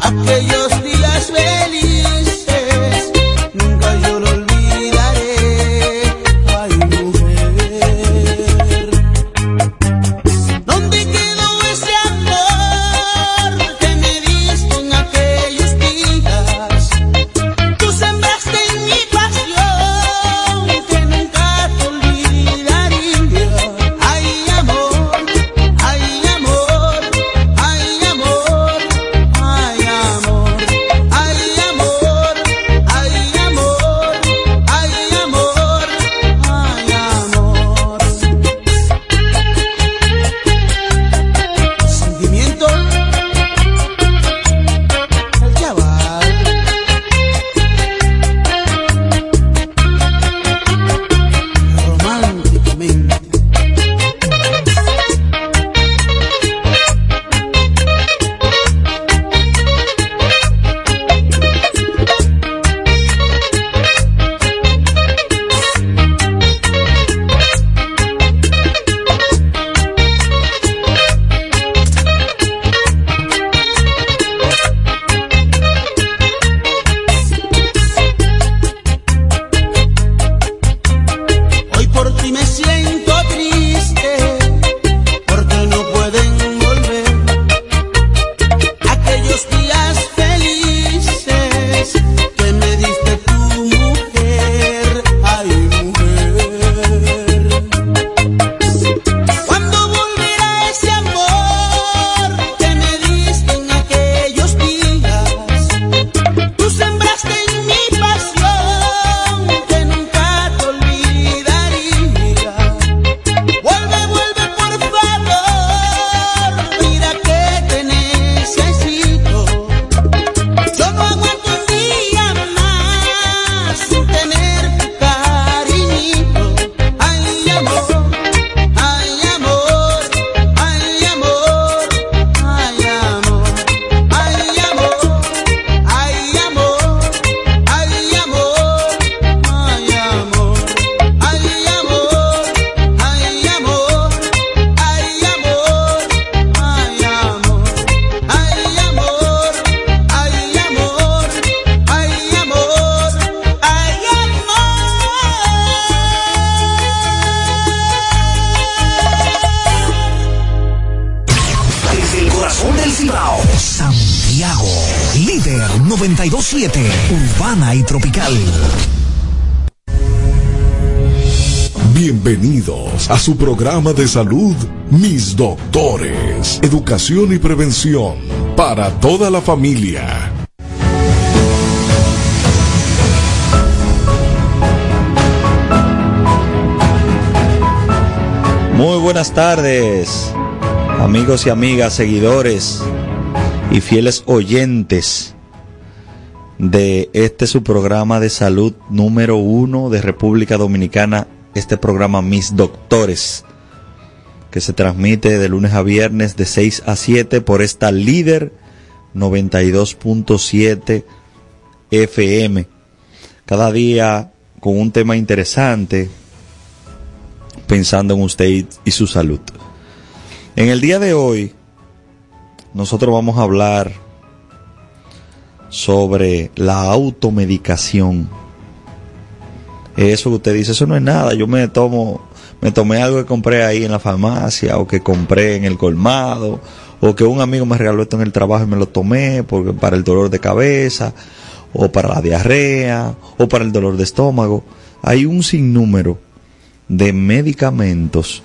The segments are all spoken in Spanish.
a su programa de salud Mis Doctores, Educación y Prevención para toda la familia. Muy buenas tardes, amigos y amigas, seguidores y fieles oyentes de este su programa de salud número uno de República Dominicana este programa Mis Doctores, que se transmite de lunes a viernes de 6 a 7 por esta líder 92.7 FM. Cada día con un tema interesante, pensando en usted y su salud. En el día de hoy, nosotros vamos a hablar sobre la automedicación eso que usted dice, eso no es nada, yo me tomo, me tomé algo que compré ahí en la farmacia o que compré en el colmado o que un amigo me regaló esto en el trabajo y me lo tomé porque para el dolor de cabeza o para la diarrea o para el dolor de estómago. Hay un sinnúmero de medicamentos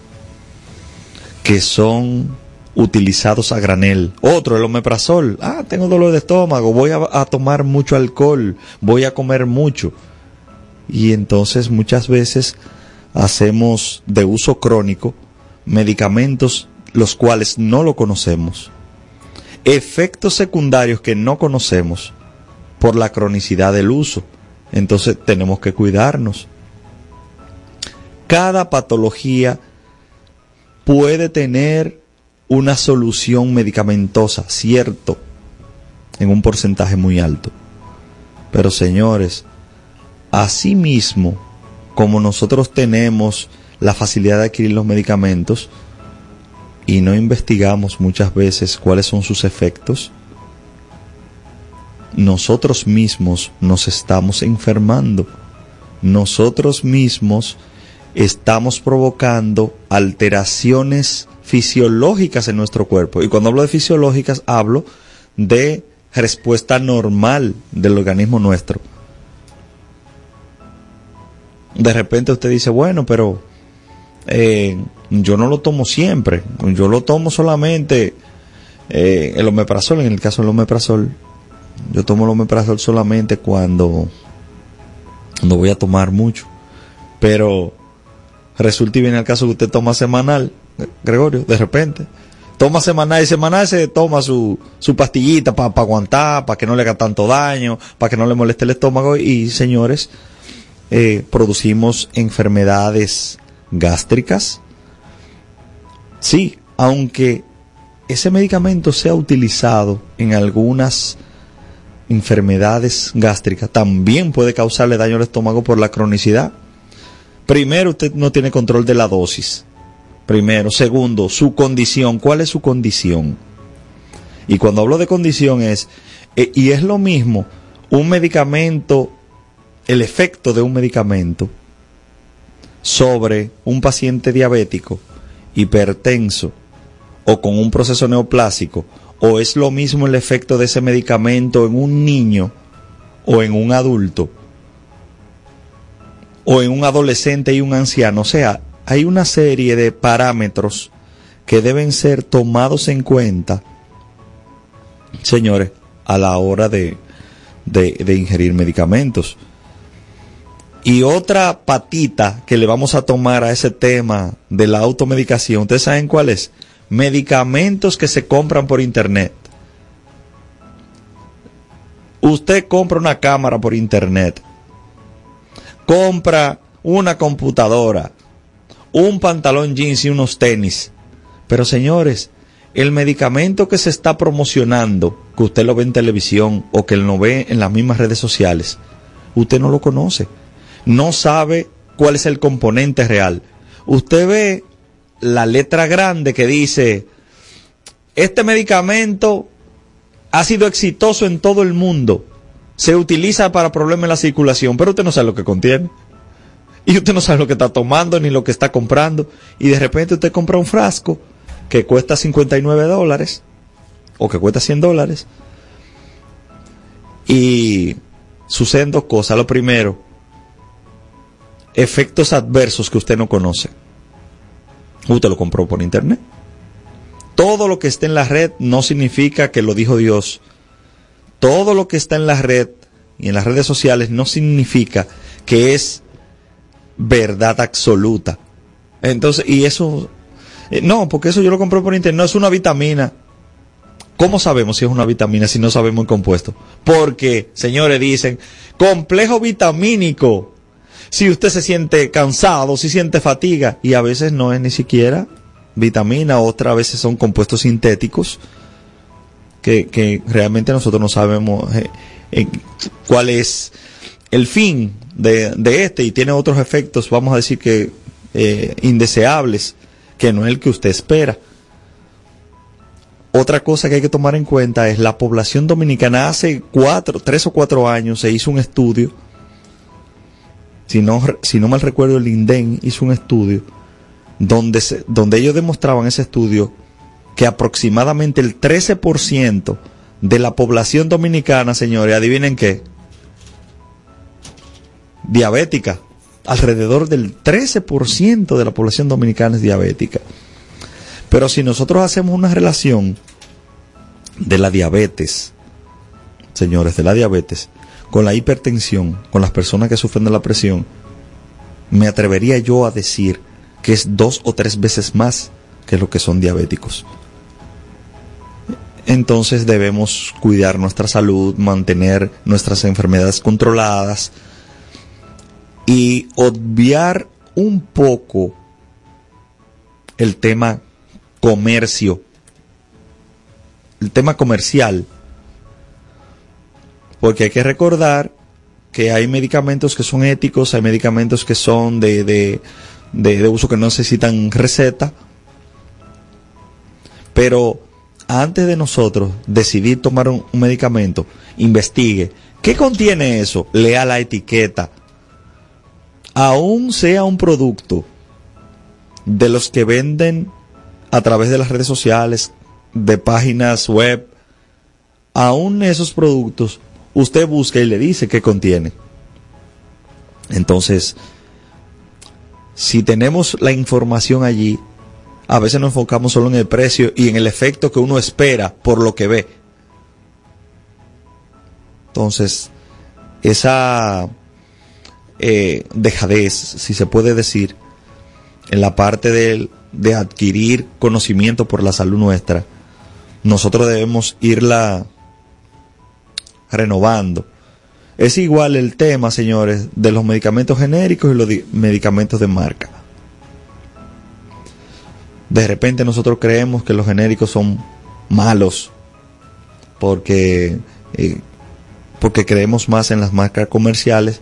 que son utilizados a granel. Otro, el omeprazol. Ah, tengo dolor de estómago, voy a, a tomar mucho alcohol, voy a comer mucho y entonces muchas veces hacemos de uso crónico medicamentos los cuales no lo conocemos, efectos secundarios que no conocemos por la cronicidad del uso. Entonces tenemos que cuidarnos. Cada patología puede tener una solución medicamentosa, cierto, en un porcentaje muy alto. Pero señores, Asimismo, como nosotros tenemos la facilidad de adquirir los medicamentos y no investigamos muchas veces cuáles son sus efectos, nosotros mismos nos estamos enfermando. Nosotros mismos estamos provocando alteraciones fisiológicas en nuestro cuerpo. Y cuando hablo de fisiológicas, hablo de respuesta normal del organismo nuestro. De repente usted dice, bueno, pero eh, yo no lo tomo siempre, yo lo tomo solamente eh, el omeprazol, en el caso del omeprazol, yo tomo el omeprazol solamente cuando no voy a tomar mucho, pero resulta y viene el caso que usted toma semanal, Gregorio, de repente, toma semanal y semanal se toma su, su pastillita para aguantar, para que no le haga tanto daño, para que no le moleste el estómago. Y señores, eh, producimos enfermedades gástricas. Sí, aunque ese medicamento sea utilizado en algunas enfermedades gástricas, también puede causarle daño al estómago por la cronicidad. Primero, usted no tiene control de la dosis. Primero. Segundo, su condición. ¿Cuál es su condición? Y cuando hablo de condición es, eh, y es lo mismo, un medicamento, el efecto de un medicamento sobre un paciente diabético, hipertenso o con un proceso neoplásico, o es lo mismo el efecto de ese medicamento en un niño o en un adulto, o en un adolescente y un anciano. O sea, hay una serie de parámetros que deben ser tomados en cuenta, señores, a la hora de, de, ingerir medicamentos. Y otra patita que le vamos a tomar a ese tema de la automedicación, ¿ustedes saben cuál es? Medicamentos que se compran por internet. Usted compra una cámara por internet, compra una computadora, un pantalón jeans y unos tenis. Pero señores, el medicamento que se está promocionando, que usted lo ve en televisión o que lo ve en las mismas redes sociales, usted no lo conoce no sabe cuál es el componente real. Usted ve la letra grande que dice, este medicamento ha sido exitoso en todo el mundo, se utiliza para problemas en la circulación, pero usted no sabe lo que contiene. Y usted no sabe lo que está tomando ni lo que está comprando. Y de repente usted compra un frasco que cuesta 59 dólares o que cuesta 100 dólares. Y suceden dos cosas. Lo primero, efectos adversos que usted no conoce. Usted lo compró por internet. Todo lo que esté en la red no significa que lo dijo Dios. Todo lo que está en la red y en las redes sociales no significa que es verdad absoluta. Entonces, y eso, eh, no, porque eso yo lo compré por internet, no es una vitamina. ¿Cómo sabemos si es una vitamina si no sabemos el compuesto? Porque, señores, dicen, complejo vitamínico si usted se siente cansado, si siente fatiga, y a veces no es ni siquiera vitamina, otras veces son compuestos sintéticos, que, realmente nosotros no sabemos eh, cuál es el fin de, este y tiene otros efectos, vamos a decir que eh, indeseables, que no es el que usted espera. Otra cosa que hay que tomar en cuenta es la población dominicana. Hace cuatro, tres o cuatro años se hizo un estudio si no, si no mal recuerdo, el INDEN hizo un estudio donde, donde ellos demostraban ese estudio que aproximadamente el 13% de la población dominicana, señores, adivinen qué, diabética. Alrededor del 13% de la población dominicana es diabética. Pero si nosotros hacemos una relación de la diabetes, señores, de la diabetes, con la hipertensión, con las personas que sufren de la presión, me atrevería yo a decir que es dos o tres veces más que lo que son diabéticos. Entonces debemos cuidar nuestra salud, mantener nuestras enfermedades controladas y obviar un poco el tema comercio, el tema comercial porque hay que recordar que hay medicamentos que son éticos, hay medicamentos que son de, de, uso que no necesitan receta, pero antes de nosotros decidir tomar un medicamento, investigue qué contiene eso, lea la etiqueta. Aún sea un producto de los que venden a través de las redes sociales, de páginas web, aún esos productos, usted busca y le dice qué contiene. Entonces, si tenemos la información allí, a veces nos enfocamos solo en el precio y en el efecto que uno espera por lo que ve. Entonces, esa eh, dejadez, si se puede decir, en la parte de, de adquirir conocimiento por la salud nuestra, nosotros debemos irla renovando. Es igual el tema, señores, de los medicamentos genéricos y los medicamentos de marca. De repente nosotros creemos que los genéricos son malos porque, eh, porque creemos más en las marcas comerciales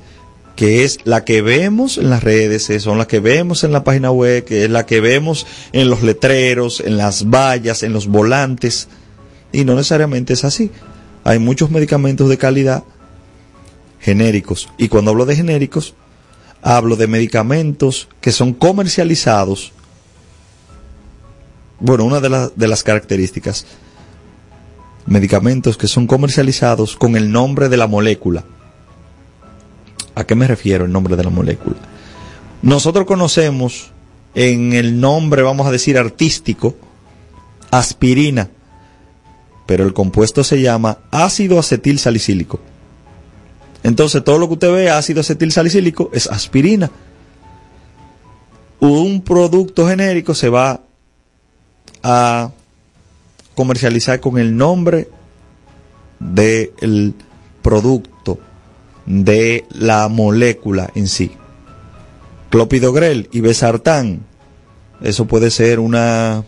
que es la que vemos en las redes, son las que vemos en la página web, que es la que vemos en los letreros, en las vallas, en los volantes, y no necesariamente es así. Hay muchos medicamentos de calidad genéricos, y cuando hablo de genéricos, hablo de medicamentos que son comercializados. Bueno, una de, las características, medicamentos que son comercializados con el nombre de la molécula ¿A qué me refiero el nombre de la molécula? Nosotros conocemos en el nombre, vamos a decir, artístico, aspirina, pero el compuesto se llama ácido acetil salicílico. Entonces todo lo que usted ve ácido acetil salicílico es aspirina. Un producto genérico se va a comercializar con el nombre del producto de la molécula en sí. Clopidogrel y besartán, eso puede ser una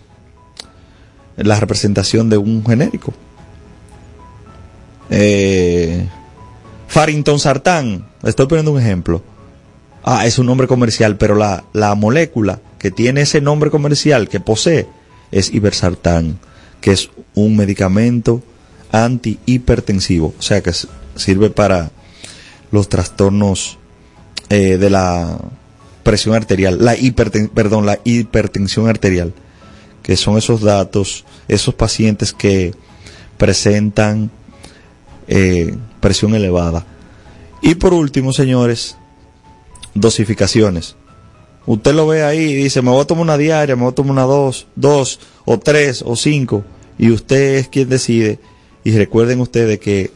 la representación de un genérico. Eh, Farrington sartán, estoy poniendo un ejemplo. Ah, es un nombre comercial, pero la, la molécula que tiene ese nombre comercial que posee es ibersartán, que es un medicamento antihipertensivo, o sea que sirve para los trastornos eh, de la presión arterial, la perdón, la hipertensión arterial, que son esos datos, esos pacientes que presentan eh, presión elevada. Y por último, señores, dosificaciones. Usted lo ve ahí y dice, me voy a tomar una diaria, me voy a tomar una dos, dos o tres o cinco, y usted es quien decide. Y recuerden ustedes que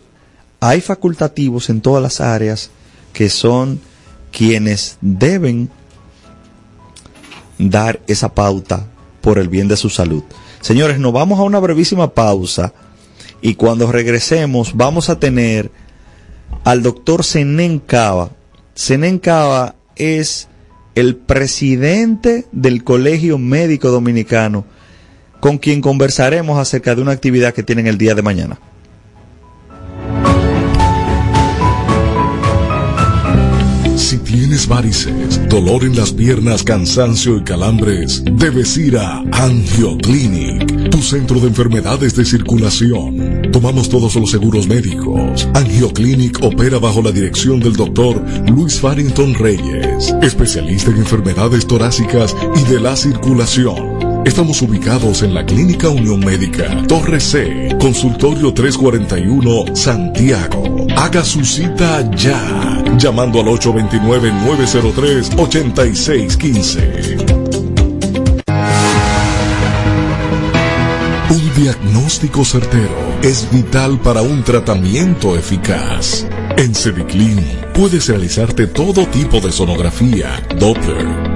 hay facultativos en todas las áreas que son quienes deben dar esa pauta por el bien de su salud. Señores, nos vamos a una brevísima pausa y cuando regresemos vamos a tener al doctor Senen Cava. Senen Cava es el presidente del Colegio Médico Dominicano con quien conversaremos acerca de una actividad que tienen el día de mañana. Si tienes varices, dolor en las piernas, cansancio y calambres, debes ir a Angioclinic, tu centro de enfermedades de circulación. Tomamos todos los seguros médicos. Angioclinic opera bajo la dirección del doctor Luis Farrington Reyes, especialista en enfermedades torácicas y de la circulación. Estamos ubicados en la Clínica Unión Médica, Torre C, Consultorio 341, Santiago. Haga su cita ya, llamando al 829-903-8615. Un diagnóstico certero es vital para un tratamiento eficaz. En Cediclin puedes realizarte todo tipo de sonografía, Doppler,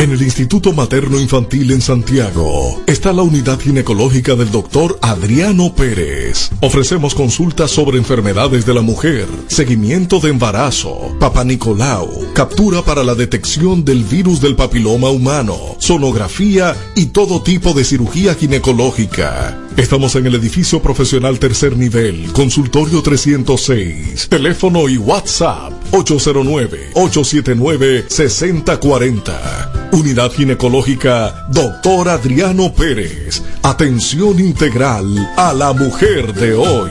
En el Instituto Materno Infantil en Santiago está la unidad ginecológica del doctor Adriano Pérez. Ofrecemos consultas sobre enfermedades de la mujer, seguimiento de embarazo, Papa Nicolau, captura para la detección del virus del papiloma humano, sonografía y todo tipo de cirugía ginecológica. Estamos en el edificio profesional tercer nivel, consultorio 306, teléfono y WhatsApp 809-879-6040. Unidad Ginecológica Doctor Adriano Pérez. Atención integral a la mujer de hoy.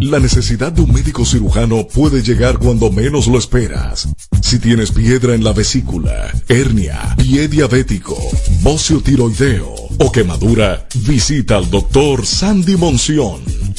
La necesidad de un médico cirujano puede llegar cuando menos lo esperas. Si tienes piedra en la vesícula, hernia, pie diabético, bocio tiroideo o quemadura, visita al doctor Sandy Monción,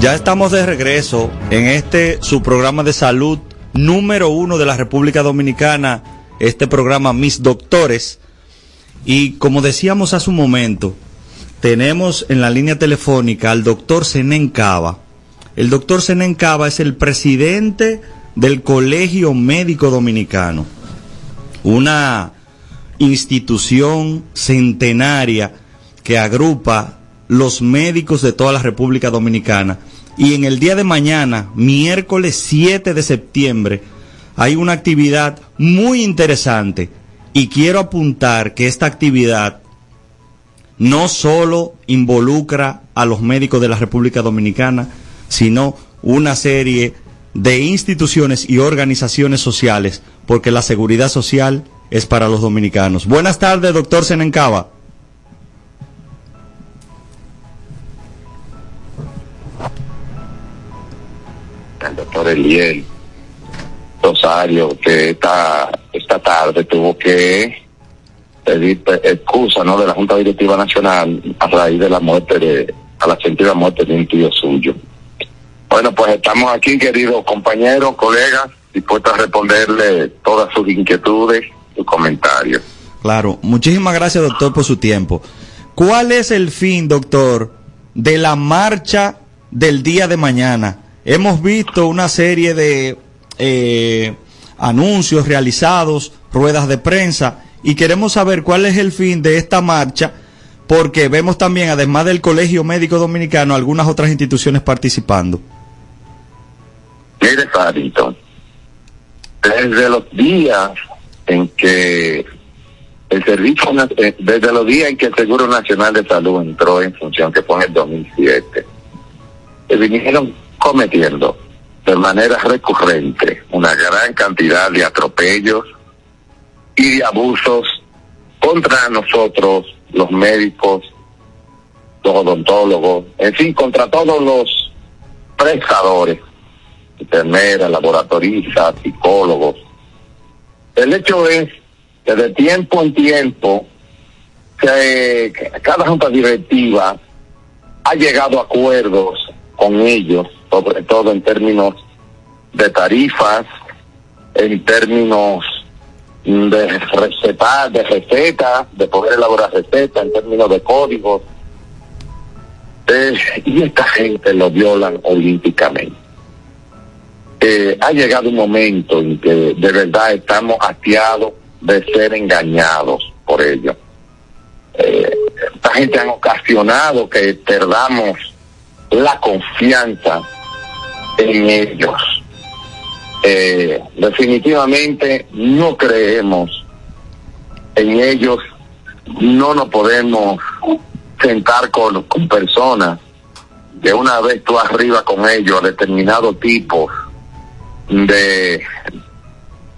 Ya estamos de regreso en este su programa de salud número uno de la República Dominicana, este programa Mis Doctores. Y como decíamos hace un momento, tenemos en la línea telefónica al doctor Zenén Cava. El doctor Zenén Cava es el presidente del Colegio Médico Dominicano, una institución centenaria que agrupa los médicos de toda la República Dominicana. Y en el día de mañana, miércoles 7 de septiembre, hay una actividad muy interesante. Y quiero apuntar que esta actividad no solo involucra a los médicos de la República Dominicana, sino una serie de instituciones y organizaciones sociales, porque la seguridad social es para los dominicanos. Buenas tardes, doctor Senencaba. El doctor Eliel Rosario, que esta, esta tarde tuvo que pedir excusa ¿no? de la Junta Directiva Nacional a raíz de la muerte de, a la sentida muerte de un tío suyo. Bueno, pues estamos aquí, queridos compañeros, colegas, dispuestos a responderle todas sus inquietudes, sus comentarios. Claro, muchísimas gracias, doctor, por su tiempo. ¿Cuál es el fin, doctor, de la marcha del día de mañana? Hemos visto una serie de eh, anuncios realizados, ruedas de prensa, y queremos saber cuál es el fin de esta marcha, porque vemos también, además del Colegio Médico Dominicano, algunas otras instituciones participando. Mire, Farito, desde los días en que el servicio, eh, desde los días en que el Seguro Nacional de Salud entró en función, que fue en el 2007, se vinieron cometiendo de manera recurrente una gran cantidad de atropellos y de abusos contra nosotros, los médicos, los odontólogos, en fin, contra todos los prestadores, enfermeras, laboratoristas, psicólogos. El hecho es que de tiempo en tiempo, que cada junta directiva ha llegado a acuerdos con ellos, sobre todo en términos de tarifas, en términos de recetar, de recetas, de poder elaborar recetas, en términos de códigos. Eh, y esta gente lo violan olímpicamente. Eh, ha llegado un momento en que de verdad estamos hastiados de ser engañados por ellos. Eh, esta gente ha ocasionado que perdamos la confianza en ellos. Eh, definitivamente no creemos en ellos, no nos podemos sentar con, con personas de una vez tú arriba con ellos, determinados tipos de,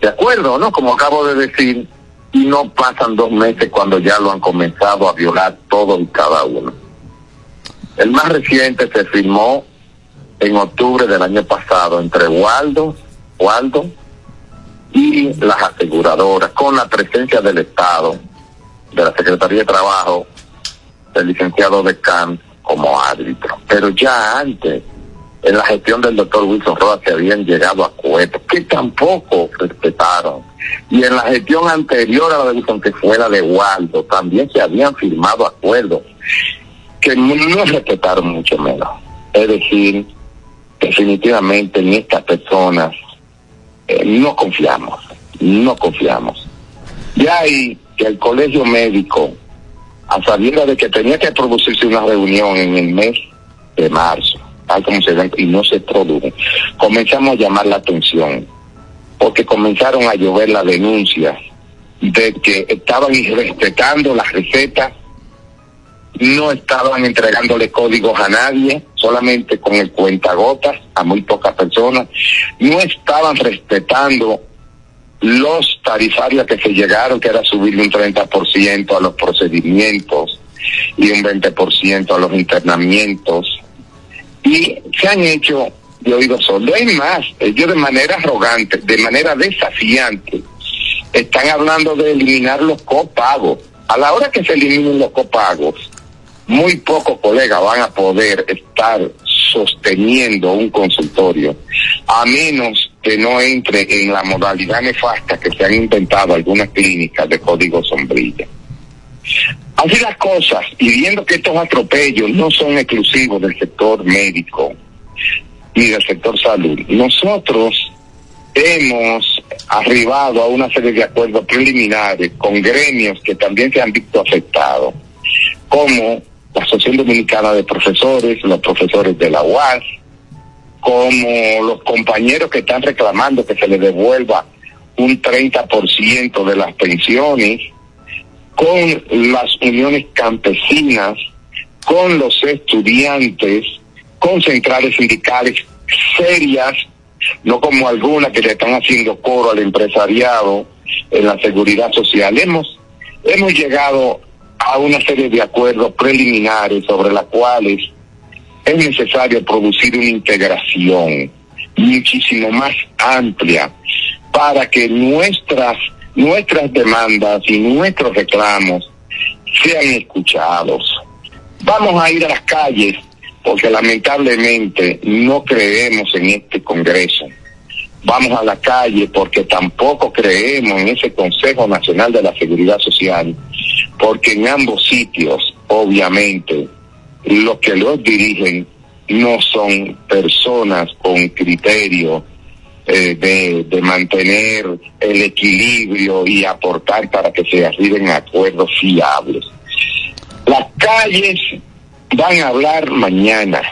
de acuerdo, ¿no? Como acabo de decir, y no pasan dos meses cuando ya lo han comenzado a violar todo y cada uno. El más reciente se firmó en octubre del año pasado entre Waldo, Waldo y las aseguradoras, con la presencia del Estado, de la Secretaría de Trabajo, del licenciado de Can como árbitro. Pero ya antes, en la gestión del doctor Wilson Rodas se habían llegado a acuerdos que tampoco respetaron. Y en la gestión anterior a la de Wilson, que fue la de Waldo, también se habían firmado acuerdos que no respetaron mucho menos. Es decir, definitivamente en estas personas eh, no confiamos, no confiamos. Ya hay que el colegio médico, a sabiendo de que tenía que producirse una reunión en el mes de marzo, tal como se ven, y no se produjo, comenzamos a llamar la atención, porque comenzaron a llover las denuncias de que estaban irrespetando las recetas no estaban entregándole códigos a nadie, solamente con el cuentagotas a muy pocas personas, no estaban respetando los tarifarios que se llegaron, que era subirle un 30% a los procedimientos y un 20% a los internamientos, y se han hecho de oído solo. Hay más, ellos de manera arrogante, de manera desafiante, están hablando de eliminar los copagos. A la hora que se eliminen los copagos, muy pocos colegas van a poder estar sosteniendo un consultorio, a menos que no entre en la modalidad nefasta que se han inventado algunas clínicas de código sombrilla. Así las cosas, y viendo que estos atropellos no son exclusivos del sector médico ni del sector salud, nosotros hemos arribado a una serie de acuerdos preliminares con gremios que también se han visto afectados, como la Asociación Dominicana de Profesores, los profesores de la UAS, como los compañeros que están reclamando que se les devuelva un 30% de las pensiones, con las uniones campesinas, con los estudiantes, con centrales sindicales serias, no como algunas que le están haciendo coro al empresariado en la seguridad social. Hemos, hemos llegado a una serie de acuerdos preliminares sobre las cuales es necesario producir una integración muchísimo más amplia para que nuestras nuestras demandas y nuestros reclamos sean escuchados. Vamos a ir a las calles porque lamentablemente no creemos en este Congreso. Vamos a la calle porque tampoco creemos en ese Consejo Nacional de la Seguridad Social porque en ambos sitios, obviamente, los que los dirigen no son personas con criterio eh, de, de, mantener el equilibrio y aportar para que se arriben acuerdos fiables. Las calles van a hablar mañana.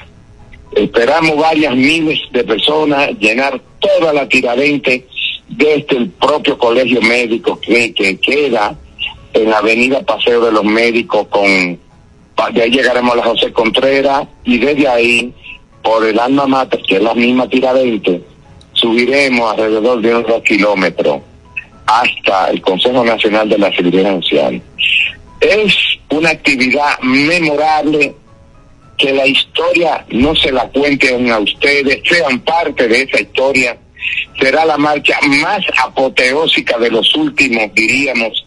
Esperamos varias miles de personas llenar toda la tiradente desde el propio colegio médico que queda en la avenida Paseo de los Médicos con de ahí llegaremos a la José Contreras y desde ahí por el alma mater que es la misma tiradente subiremos alrededor de unos dos kilómetros hasta el Consejo Nacional de la Seguridad Social. Es una actividad memorable que la historia no se la cuenten a ustedes, sean parte de esa historia. Será la marcha más apoteósica de los últimos, diríamos,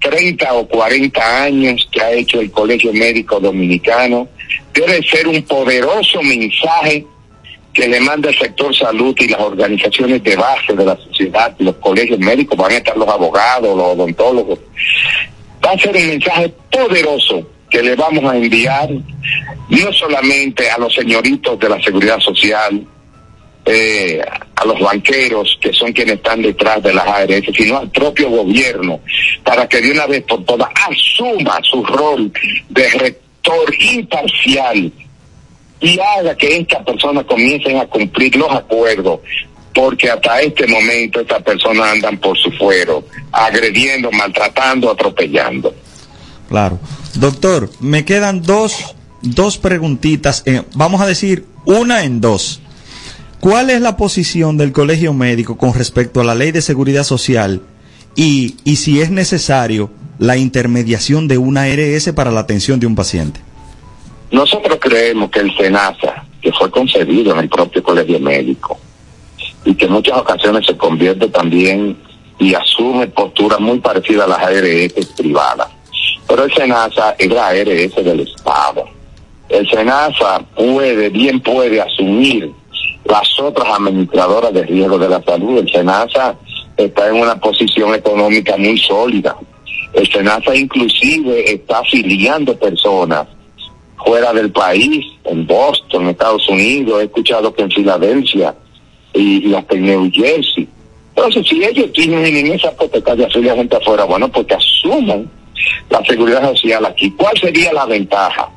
30 o 40 años que ha hecho el Colegio Médico Dominicano. Debe ser un poderoso mensaje que le manda el sector salud y las organizaciones de base de la sociedad, los colegios médicos, van a estar los abogados, los odontólogos. Va a ser un mensaje poderoso que le vamos a enviar no solamente a los señoritos de la seguridad social, eh, a los banqueros que son quienes están detrás de las ARS, sino al propio gobierno, para que de una vez por todas asuma su rol de rector imparcial y haga que estas personas comiencen a cumplir los acuerdos, porque hasta este momento estas personas andan por su fuero, agrediendo, maltratando, atropellando. Claro. Doctor, me quedan dos, dos preguntitas, eh, vamos a decir una en dos. ¿Cuál es la posición del Colegio Médico con respecto a la ley de seguridad social y, y si es necesario la intermediación de una ARS para la atención de un paciente? Nosotros creemos que el SENASA, que fue concebido en el propio Colegio Médico y que en muchas ocasiones se convierte también y asume posturas muy parecidas a las ARS privadas, pero el SENASA es la ARS del Estado. El SENASA puede, bien puede asumir las otras administradoras de riesgo de la salud. El SENASA está en una posición económica muy sólida. El SENASA inclusive está afiliando personas fuera del país, en Boston, Estados Unidos, he escuchado que en Filadelfia y, hasta en New Jersey. Entonces, si ellos tienen en esa potestad de afiliar gente afuera, bueno, pues que asuman la seguridad social aquí. ¿Cuál sería la ventaja?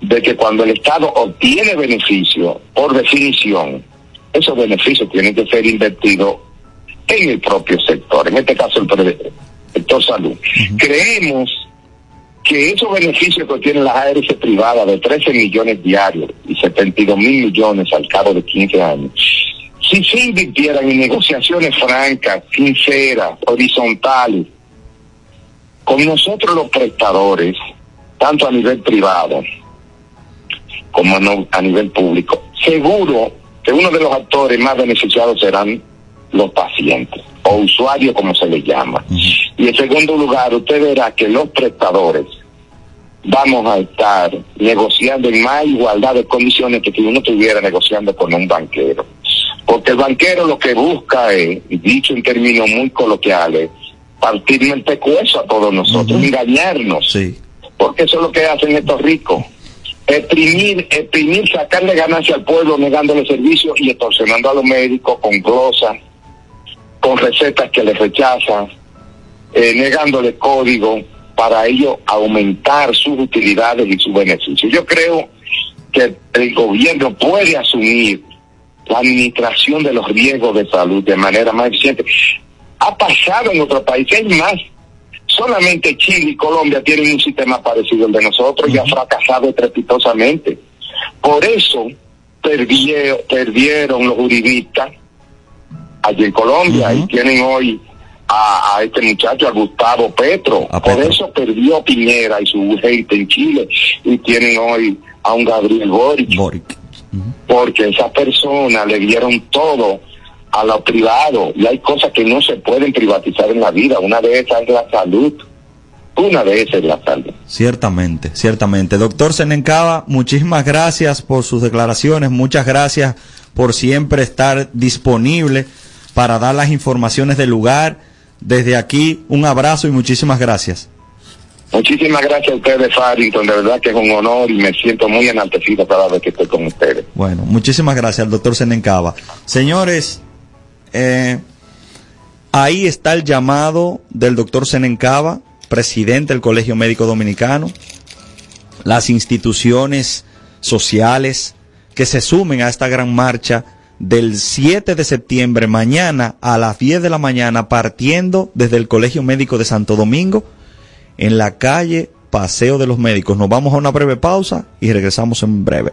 De que cuando el Estado obtiene beneficio, por definición, esos beneficios tienen que ser invertidos en el propio sector, en este caso el sector salud. Creemos que esos beneficios que tienen las ARS privadas de 13 millones diarios y 72 mil millones al cabo de 15 años, si se invirtieran en negociaciones francas, sinceras, horizontales, con nosotros los prestadores, tanto a nivel privado como no, a nivel público. Seguro que uno de los actores más beneficiados serán los pacientes o usuarios como se les llama. Y en segundo lugar, usted verá que los prestadores vamos a estar negociando en más igualdad de condiciones que si uno estuviera negociando con un banquero. Porque el banquero lo que busca es, dicho en términos muy coloquiales, partirme el pecueso a todos nosotros, engañarnos. Sí. Porque eso es lo que hacen estos ricos exprimir, exprimir, sacarle ganancia al pueblo negándole servicios y extorsionando a los médicos con glosas, con recetas que les rechazan, eh, negándole código para ello aumentar sus utilidades y sus beneficios. Yo creo que el gobierno puede asumir la administración de los riesgos de salud de manera más eficiente. Ha pasado en otros países, más, Solamente Chile y Colombia tienen un sistema parecido al de nosotros y ha fracasado estrepitosamente. Por eso perdieron los juristas allí en Colombia y tienen hoy a, este muchacho, a Gustavo Petro. Por eso perdió Piñera y su gente en Chile y tienen hoy a un Gabriel Boric. Porque esa persona le dieron todo a lo privado y hay cosas que no se pueden privatizar en la vida. Una de esas es la salud. Una de esas es la salud. Ciertamente, ciertamente. Doctor Senencaba, muchísimas gracias por sus declaraciones, muchas gracias por siempre estar disponible para dar las informaciones del lugar. Desde aquí, un abrazo y muchísimas gracias. Muchísimas gracias a ustedes, Farrington. De verdad que es un honor y me siento muy enaltecido cada vez que estoy con ustedes. Bueno, muchísimas gracias al doctor Senencaba. Señores, eh, ahí está el llamado del doctor Senencaba, presidente del Colegio Médico Dominicano, las instituciones sociales que se sumen a esta gran marcha del 7 de septiembre, mañana a las 10 de la mañana, partiendo desde el Colegio Médico de Santo Domingo en la calle Paseo de los Médicos. Nos vamos a una breve pausa y regresamos en breve.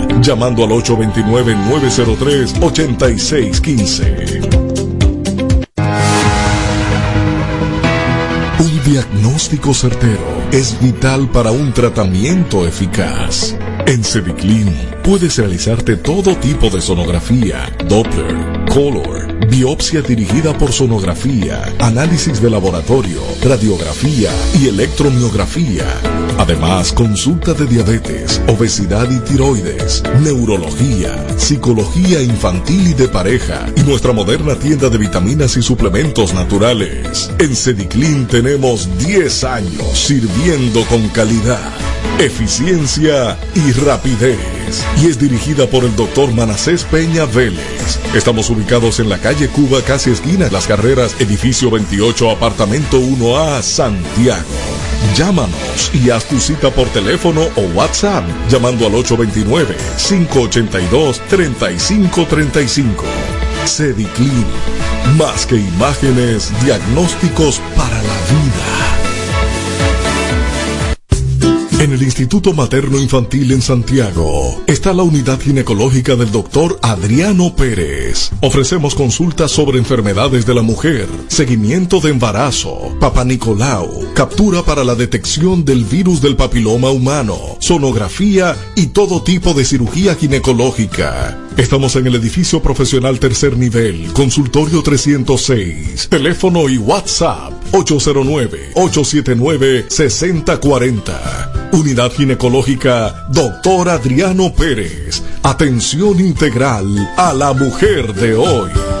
llamando al 829-903-8615. Un diagnóstico certero es vital para un tratamiento eficaz. En Cediclin puedes realizarte todo tipo de sonografía, Doppler, Color, biopsia dirigida por sonografía, análisis de laboratorio, radiografía y electromiografía. Además, consulta de diabetes, obesidad y tiroides, neurología, psicología infantil y de pareja y nuestra moderna tienda de vitaminas y suplementos naturales. En Cediclin tenemos 10 años sirviendo con calidad, eficiencia y rapidez. Y es dirigida por el doctor Manacés Peña Vélez. Estamos ubicados en la calle Cuba, casi esquina las carreras, edificio 28, apartamento 1A, Santiago. Llámanos y haz tu cita por teléfono o WhatsApp llamando al 829-582-3535. Cediclin, más que imágenes, diagnósticos para En el Instituto Materno Infantil en Santiago está la unidad ginecológica del doctor Adriano Pérez. Ofrecemos consultas sobre enfermedades de la mujer, seguimiento de embarazo, papá Nicolau, captura para la detección del virus del papiloma humano, sonografía y todo tipo de cirugía ginecológica. Estamos en el edificio profesional tercer nivel, consultorio 306, teléfono y WhatsApp 809-879-6040. Unidad Ginecológica Doctor Adriano Pérez. Atención integral a la mujer de hoy.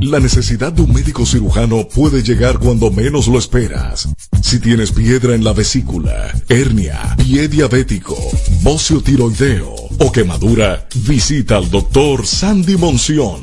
La necesidad de un médico cirujano puede llegar cuando menos lo esperas. Si tienes piedra en la vesícula, hernia, pie diabético, bocio tiroideo o quemadura, visita al doctor Sandy Monción,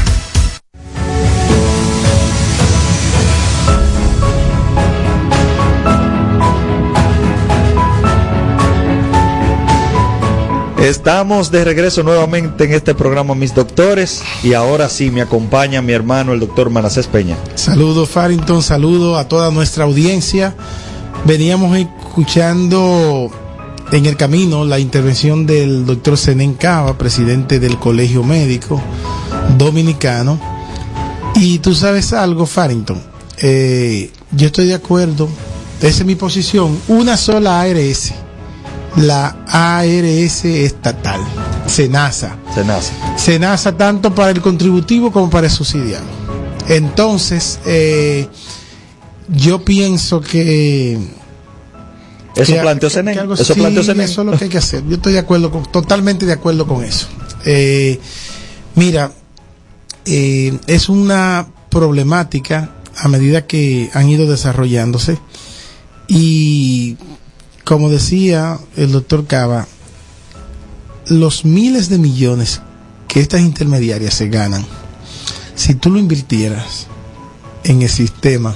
Estamos de regreso nuevamente en este programa Mis Doctores y ahora sí me acompaña mi hermano el doctor Manacés Peña. Saludos Farrington, saludo a toda nuestra audiencia. Veníamos escuchando en el camino la intervención del doctor Zenén Cava, presidente del Colegio Médico Dominicano. Y tú sabes algo, Farrington, eh, yo estoy de acuerdo, esa es mi posición, una sola ARS la ARS estatal, SENASA. SENASA. SENASA tanto para el contributivo como para el subsidiado. Entonces, eh, yo pienso que... Eso planteó Senen. Eso planteó Eso es lo que hay que hacer. Yo estoy de acuerdo, con, totalmente de acuerdo con eso. Eh, mira, eh, es una problemática a medida que han ido desarrollándose y como decía el doctor Cava, los miles de millones que estas intermediarias se ganan, si tú lo invirtieras en el sistema,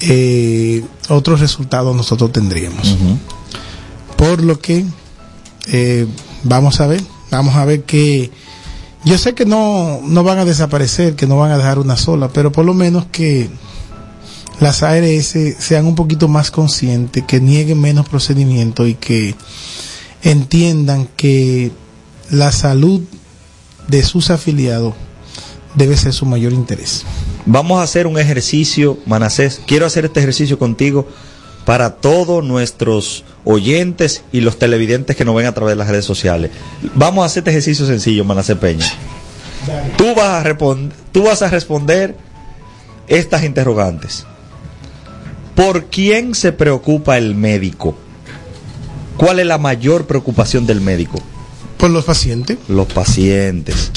eh, otros resultados nosotros tendríamos. Por lo que eh, vamos a ver, vamos a ver que yo sé que no, no van a desaparecer, que no van a dejar una sola, pero por lo menos que las ARS sean un poquito más conscientes, que nieguen menos procedimientos y que entiendan que la salud de sus afiliados debe ser su mayor interés. Vamos a hacer un ejercicio, Manacés. Quiero hacer este ejercicio contigo para todos nuestros oyentes y los televidentes que nos ven a través de las redes sociales. Vamos a hacer este ejercicio sencillo, Manacés Peña. Tú vas, a tú vas a responder estas interrogantes. ¿Por quién se preocupa el médico? ¿Cuál es la mayor preocupación del médico? Por los pacientes. Los pacientes.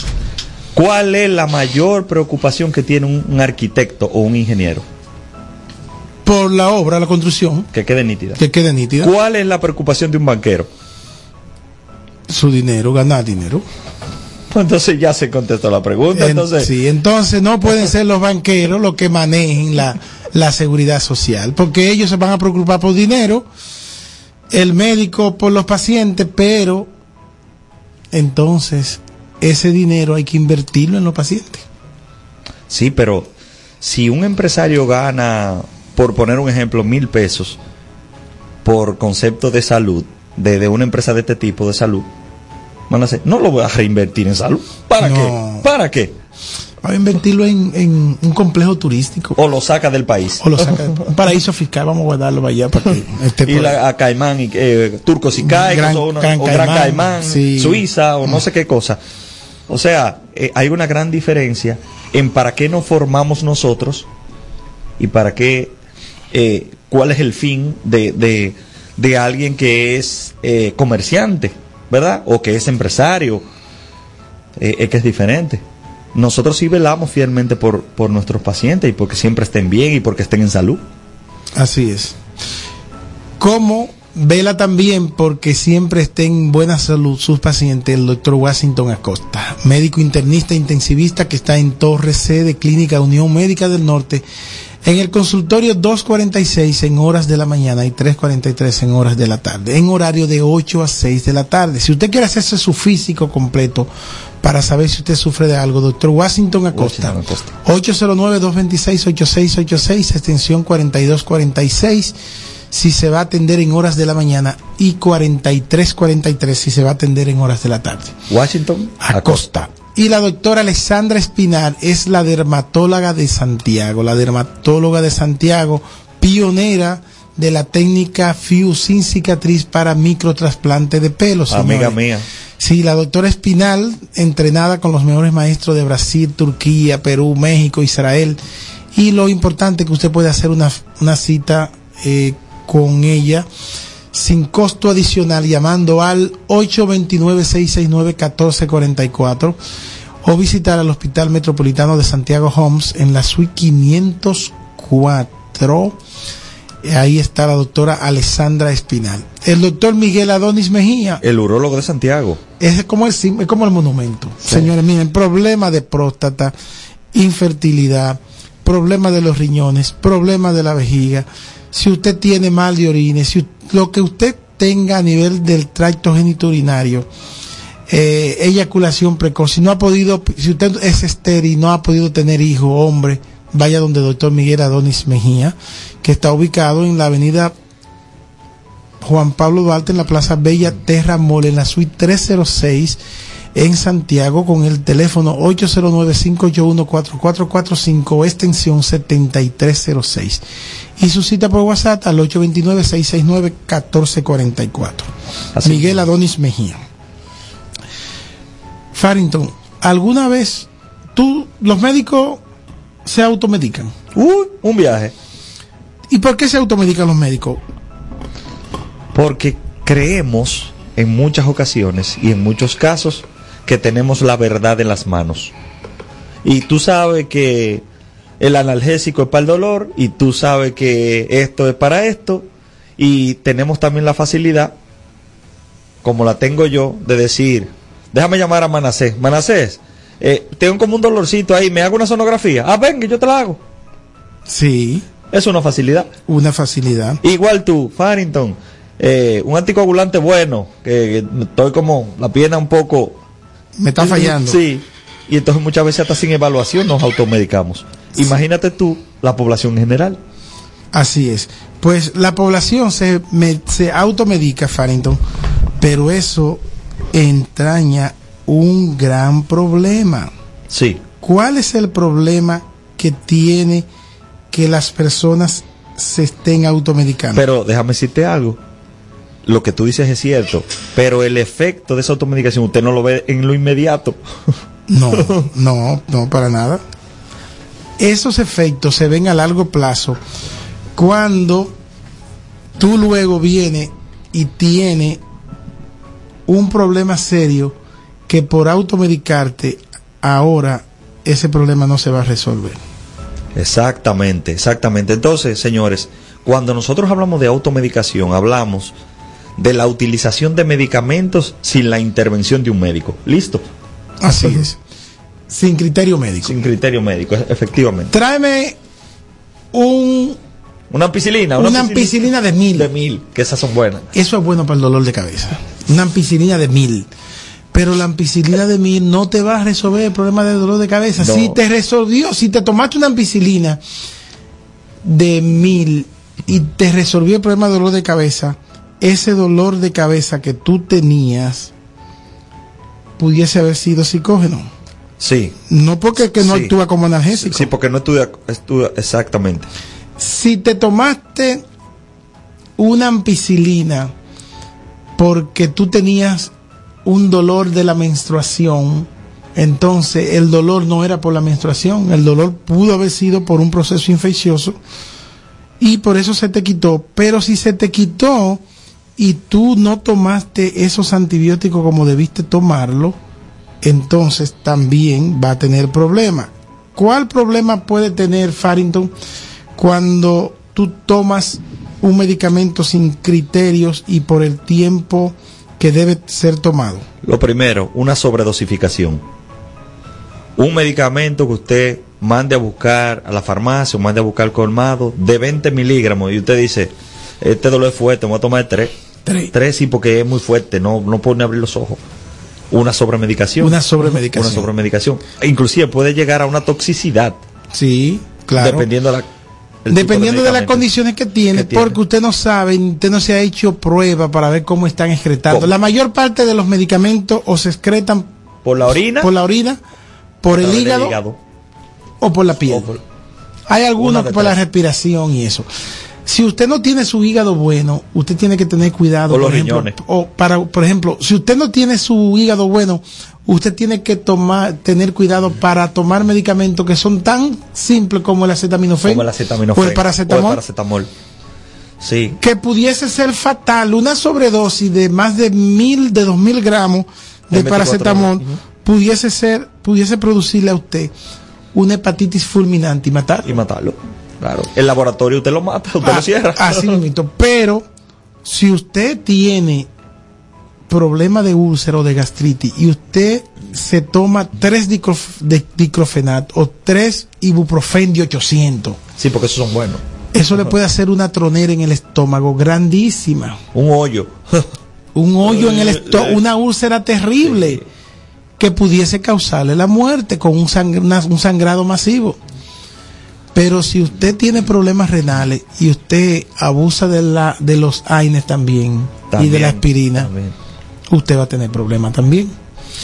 ¿Cuál es la mayor preocupación que tiene un, arquitecto o un ingeniero? Por la obra, la construcción. Que quede nítida. Que quede nítida. ¿Cuál es la preocupación de un banquero? Su dinero, ganar dinero. Entonces ya se contestó la pregunta. entonces... Sí, entonces no pueden ser los banqueros los que manejen la, la seguridad social, porque ellos se van a preocupar por dinero, el médico por los pacientes, pero entonces ese dinero hay que invertirlo en los pacientes. Sí, pero si un empresario gana, por poner un ejemplo, mil pesos por concepto de salud, de, una empresa de este tipo de salud, van a no lo voy a reinvertir en salud. ¿Para qué? ¿Para qué? a invertirlo en, un complejo turístico. O lo saca del país. O lo saca un paraíso fiscal, vamos a guardarlo allá para que esté Y a Caimán, y, eh, Turcos y Caicos, o, Gran Caimán, Suiza, o no sé qué cosa. O sea, eh, hay una gran diferencia en para qué nos formamos nosotros y para qué, eh, cuál es el fin de, de, de alguien que es comerciante, ¿verdad? O que es empresario, es que es diferente nosotros sí velamos fielmente por, por nuestros pacientes y porque siempre estén bien y porque estén en salud. Así es. ¿Cómo vela también porque siempre estén en buena salud sus pacientes el doctor Washington Acosta, médico internista intensivista que está en Torre C de Clínica Unión Médica del Norte, en el consultorio 246 en horas de la mañana y 343 en horas de la tarde, en horario de 8 a 6 de la tarde. Si usted quiere hacerse su físico completo, para saber si usted sufre de algo. Doctor Washington Acosta. 809-226-8686, extensión 4246, si se va a atender en horas de la mañana, y 4343 si se va a atender en horas de la tarde. Washington Acosta. Y la doctora Alessandra Espinal es la dermatóloga de Santiago, la dermatóloga de Santiago, pionera de la técnica FIU sin cicatriz para microtrasplante de pelo. Amiga mía. Sí, la doctora Espinal, entrenada con los mejores maestros de Brasil, Turquía, Perú, México, Israel. Y lo importante que usted puede hacer una, una cita eh, con ella sin costo adicional llamando al 829-669-1444 o visitar al Hospital Metropolitano de Santiago Homes en la suite 504 ahí está la doctora Alessandra Espinal. El doctor Miguel Adonis Mejía. El urólogo de Santiago. Es como el, es como el monumento. Señores, miren, problema de próstata, infertilidad, problema de los riñones, problema de la vejiga. Si usted tiene mal de orines, si lo que usted tenga a nivel del tracto geniturinario eh, eyaculación precoz, si no ha podido, si usted es estéril y no ha podido tener hijo, hombre, vaya donde el doctor Miguel Adonis Mejía, que está ubicado en la avenida Juan Pablo Duarte en la Plaza Bella Terra Mole, en la suite 306 en Santiago con el teléfono 809-581-4445 extensión 7306 y su cita por WhatsApp al 829-669-1444. Miguel Adonis Mejía. Farrington, ¿alguna vez tú, los médicos se automedican? Uh, un viaje. ¿Y por qué se automedican los médicos? Porque creemos en muchas ocasiones y en muchos casos que tenemos la verdad en las manos. Y tú sabes que el analgésico es para el dolor y tú sabes que esto es para esto y tenemos también la facilidad, como la tengo yo, de decir, déjame llamar a Manacés. Manacés, eh, tengo como un dolorcito ahí, me hago una sonografía. Ah, venga, yo te la hago. Sí. Es una facilidad. Una facilidad. Igual tú, Farrington, eh, un anticoagulante bueno, que, que estoy como la pierna un poco... Me está fallando. Sí. Y entonces muchas veces hasta sin evaluación nos automedicamos. Imagínate tú la población en general. Así es. Pues la población se, me- se automedica, Farrington, pero eso entraña un gran problema. Sí. ¿Cuál es el problema que tiene que las personas se estén automedicando? Pero déjame decirte algo. Lo que tú dices es cierto, pero el efecto de esa automedicación usted no lo ve en lo inmediato. No, no, no, para nada. Esos efectos se ven a largo plazo cuando tú luego vienes y tienes un problema serio que por automedicarte ahora ese problema no se va a resolver. Exactamente, exactamente. Entonces, señores, cuando nosotros hablamos de automedicación, hablamos de la utilización de medicamentos sin la intervención de un médico. ¿Listo? Así es. Sin criterio médico. Sin criterio médico, e- efectivamente. Tráeme un, Una ampicilina, una ampicilina de mil. de mil, que esas son buenas. Eso es bueno para el dolor de cabeza. Una ampicilina de mil. Pero la ampicilina de mil no te va a resolver el problema del dolor de cabeza. No. Si te resolvió, si te tomaste una ampicilina de mil y te resolvió el problema del dolor de cabeza, ese dolor de cabeza que tú tenías pudiese haber sido psicógeno. Sí. No porque que no Sí. actúa como analgésico. Sí, porque no estudia, estudia exactamente. si te tomaste una ampicilina porque tú tenías un dolor de la menstruación, entonces el dolor no era por la menstruación, el dolor pudo haber sido por un proceso infeccioso y por eso se te quitó. Pero si se te quitó y tú no tomaste esos antibióticos como debiste tomarlo, entonces también va a tener problema. ¿Cuál problema puede tener Farrington cuando tú tomas un medicamento sin criterios y por el tiempo que debe ser tomado? Lo primero, una sobredosificación. Un medicamento que usted mande a buscar a la farmacia o mande a buscar colmado de 20 miligramos y usted dice, este dolor es fuerte, me voy a tomar tres. Tres. Tres sí, porque es muy fuerte, no, no puede ni abrir los ojos. Una sobremedicación. Una sobremedicación. Una sobremedicación. Inclusive puede llegar a una toxicidad, Sí, claro. dependiendo de la, Dependiendo de, las condiciones que tiene, que tiene. porque usted no sabe, usted no se ha hecho prueba para ver cómo están excretando. ¿Cómo? La mayor parte de los medicamentos o se excretan Por la orina, por la orina, por el hígado, o por la piel. por- Hay algunos por la respiración y eso. Si usted no tiene su hígado bueno, usted tiene que tener cuidado. O los por ejemplo, riñones. O para, por ejemplo, si usted no tiene su hígado bueno, usted tiene que tomar, tener cuidado para tomar medicamentos que son tan simples como el acetaminofén, como el acetaminofén o el paracetamol, o el paracetamol. Sí, que pudiese ser fatal. Una sobredosis de más de mil, de dos mil gramos de En 24 paracetamol pudiese ser, pudiese producirle a usted una hepatitis fulminante y matar. y matarlo. Claro. El laboratorio usted lo mata, usted Ah, lo cierra. Así mismo. Pero si usted tiene problema de úlcera o de gastritis y usted se toma tres de diclofenac o tres ibuprofen de 800, Sí, porque esos son buenos. Eso le puede hacer una tronera en el estómago grandísima. Un hoyo. un hoyo en el estómago, una úlcera terrible que pudiese causarle la muerte con un, un sangrado masivo. Pero si usted tiene problemas renales y usted abusa de, la, de los AINES también, y de la aspirina, usted va a tener problemas también.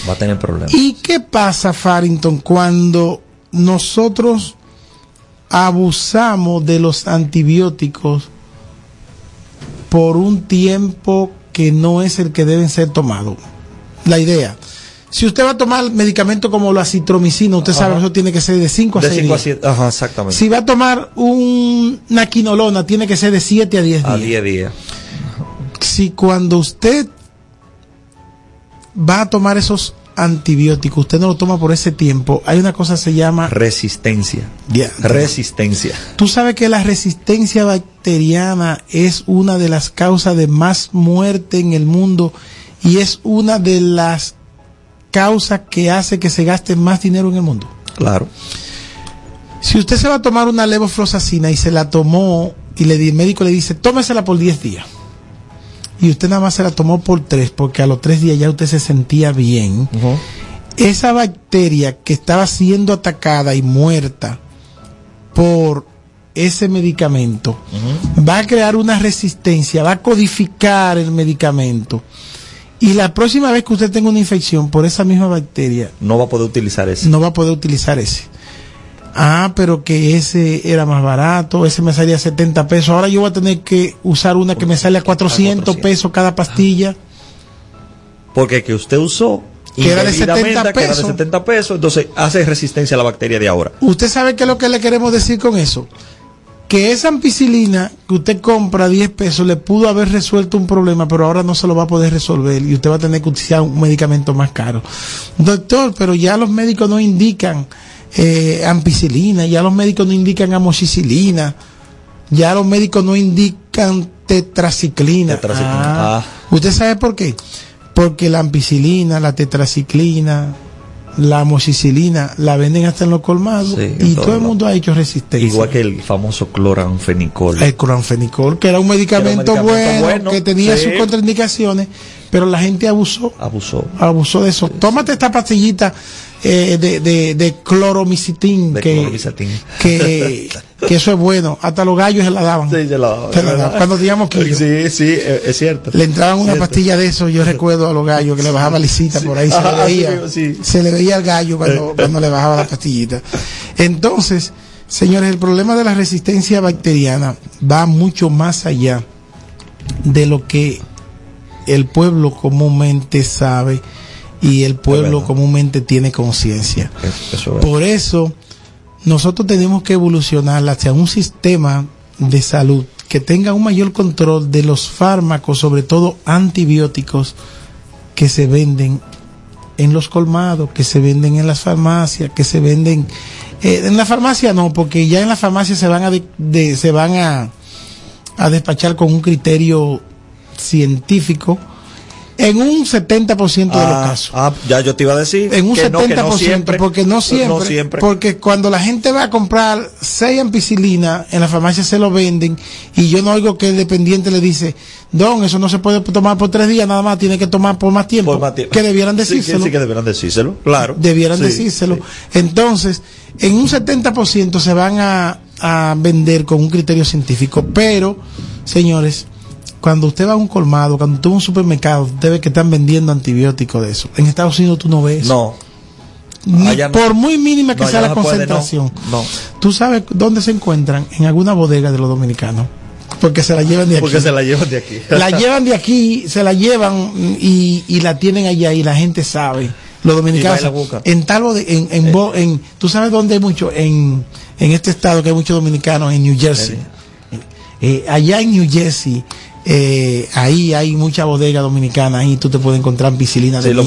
Va a tener problemas. ¿Y qué pasa, Farrington, cuando nosotros abusamos de los antibióticos por un tiempo que no es el que deben ser tomados? La idea si usted va a tomar medicamento como la citromicina, usted sabe que eso tiene que ser de 5 a 6 días. Ajá, exactamente. Si va a tomar una quinolona, tiene que ser de 7 a 10 días. A 10 días. Si cuando usted va a tomar esos antibióticos, usted no lo toma por ese tiempo, hay una cosa que se llama resistencia. Resistencia. Tú sabes que la resistencia bacteriana es una de las causas de más muerte en el mundo y es una de las causa que hace que se gaste más dinero en el mundo. Claro. Si usted se va a tomar una levofloxacina y se la tomó y le, el médico le dice, tómesela por 10 días. Y usted nada más se la tomó por 3 porque a los 3 días ya usted se sentía bien. Esa bacteria que estaba siendo atacada y muerta por ese medicamento va a crear una resistencia, va a codificar el medicamento y la próxima vez que usted tenga una infección por esa misma bacteria, no va a poder utilizar ese. No va a poder utilizar ese. Ah, pero que ese era más barato, ese me salía 70 pesos. Ahora yo voy a tener que usar una que me sale a 400, pesos cada pastilla. Porque que usted usó que era de 70 pesos. de 70 pesos, entonces hace resistencia a la bacteria de ahora. ¿Usted sabe qué es lo que le queremos decir con eso? Que esa ampicilina que usted compra a 10 pesos le pudo haber resuelto un problema, pero ahora no se lo va a poder resolver y usted va a tener que utilizar un medicamento más caro. Doctor, pero ya los médicos no indican eh, ampicilina, ya los médicos no indican amoxicilina, ya los médicos no indican tetraciclina. tetraciclina. Ah, ¿Usted sabe por qué? Porque la ampicilina, la tetraciclina, la amoxicilina la venden hasta en los colmados y todo, el mundo ha hecho resistencia. Igual que el famoso cloranfenicol. El cloranfenicol, que era un medicamento, bueno, que tenía sus contraindicaciones, pero la gente abusó. Abusó. Abusó de eso. Tómate esta pastillita eh, de, de, de cloromicitín, que, que, que, eso es bueno. Hasta los gallos se la daban. Sí, se la daban. Cuando digamos que Sí, sí, es cierto. Le entraban una pastilla de eso, yo recuerdo a los gallos que le bajaba lisita por ahí, se le veía, se le veía al gallo cuando, cuando le bajaba la pastillita. Entonces, señores, el problema de la resistencia bacteriana va mucho más allá de lo que el pueblo comúnmente sabe y el pueblo comúnmente tiene conciencia. Por eso, nosotros tenemos que evolucionar hacia un sistema de salud que tenga un mayor control de los fármacos, sobre todo antibióticos, que se venden en los colmados, que se venden en las farmacias, que se venden eh, en la farmacia no, porque ya en la farmacia se van a se van a, a despachar con un criterio científico en un 70% de los ah, casos. Ah, ya yo te iba a decir. En un 70%, porque no siempre, Porque cuando la gente va a comprar 6 ampicilina, en la farmacia se lo venden, y yo no oigo que el dependiente le dice, Don, eso no se puede tomar por tres días, nada más tiene que tomar por más tiempo. Que debieran decírselo. Sí, que, debieran decírselo, claro. Debieran decírselo. Entonces, en un 70% se van a, a vender con un criterio científico, pero, señores, cuando usted va a un colmado, cuando usted va a un supermercado, usted ve que están vendiendo antibióticos de eso. En Estados Unidos tú no ves. No. por muy mínima que sea la concentración. no, Tú sabes dónde se encuentran en alguna bodega de los dominicanos. Porque se la llevan de aquí. Porque se la llevan de aquí. la llevan de aquí, se la llevan y, y la tienen allá y la gente sabe. Los dominicanos. En tal en, en, eh. en, tú sabes dónde hay mucho en, en este estado que hay muchos dominicanos en New Jersey. Eh, allá en New Jersey eh, ahí hay mucha bodega dominicana, ahí tú te puedes encontrar piscilina de la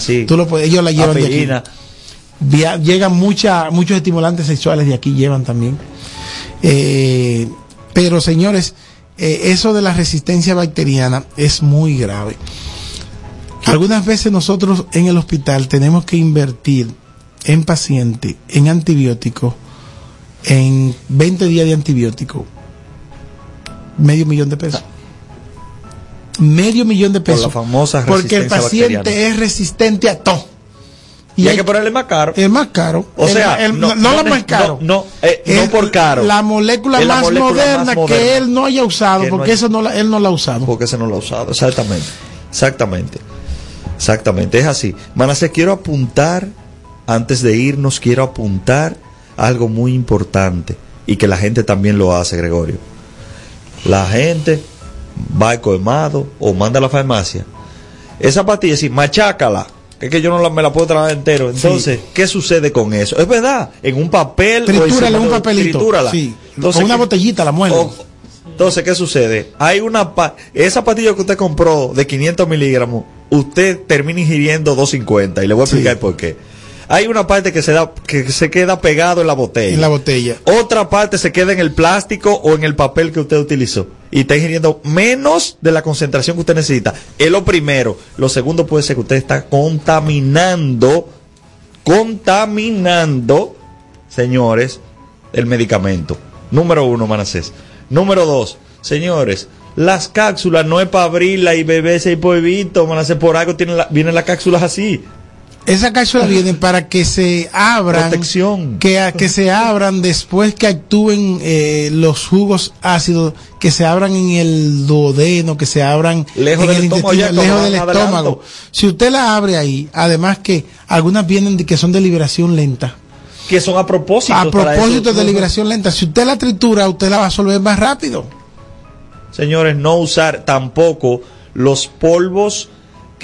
sí. Tú lo puedes, ellos la llevan de aquí. llegan mucha, muchos estimulantes sexuales de aquí llevan también. Eh, pero señores, eh, eso de la resistencia bacteriana es muy grave. Algunas veces nosotros en el hospital tenemos que invertir en paciente, en antibióticos, en 20 días de antibiótico, medio millón de pesos. Medio millón de pesos. Por la famosa porque el paciente bacteriana. es resistente a todo. Y hay que ponerle más caro. Es más caro. O sea, el- no- no, no lo más caro. no- no, eh, no por caro. La molécula, la más, molécula moderna más moderna. que él no haya usado, porque eso no la- él no la ha usado. Porque ese no lo ha usado. Exactamente. Exactamente. Exactamente. Es así. Manase, quiero apuntar, antes de irnos, quiero apuntar algo muy importante y que la gente también lo hace, Gregorio. La gente va al colmado o manda a la farmacia. Esa pastilla, sí, machácala. que Es que yo no la- me la puedo tragar entero. Entonces, ¿qué sucede con eso? Es verdad, en un papel. o Tritúrale encima un papelito. tritúrala. Sí. Entonces, una ¿qué- botellita la muerde. entonces, ¿qué sucede? Hay una pa- esa pastilla que usted compró de 500 miligramos, usted termina ingiriendo 250 y le voy a explicar Sí. por qué. Hay una parte que se da que se queda pegado en la botella. en la botella. Otra parte se queda en el plástico o en el papel que usted utilizó. Y está ingiriendo menos de la concentración que usted necesita. Es lo primero. Lo segundo puede ser que usted está contaminando, contaminando, señores, el medicamento. Número uno, Manacés. Número dos, señores, las cápsulas no es para abrirla y beberse y polvito, Manacés, por algo tienen la- vienen las cápsulas así. Esas cápsulas vienen para que se abran. Protección. Que, a- que se abran después que actúen eh, los jugos ácidos, que se abran en el duodeno, que se abran Lejos en del el estómago, ya, lejos del estómago. Si usted la abre ahí, además que algunas vienen de, que son de liberación lenta. Que son a propósito. A propósito eso. de liberación lenta, si usted la tritura, usted la va a absorber más rápido. Señores, no usar tampoco los polvos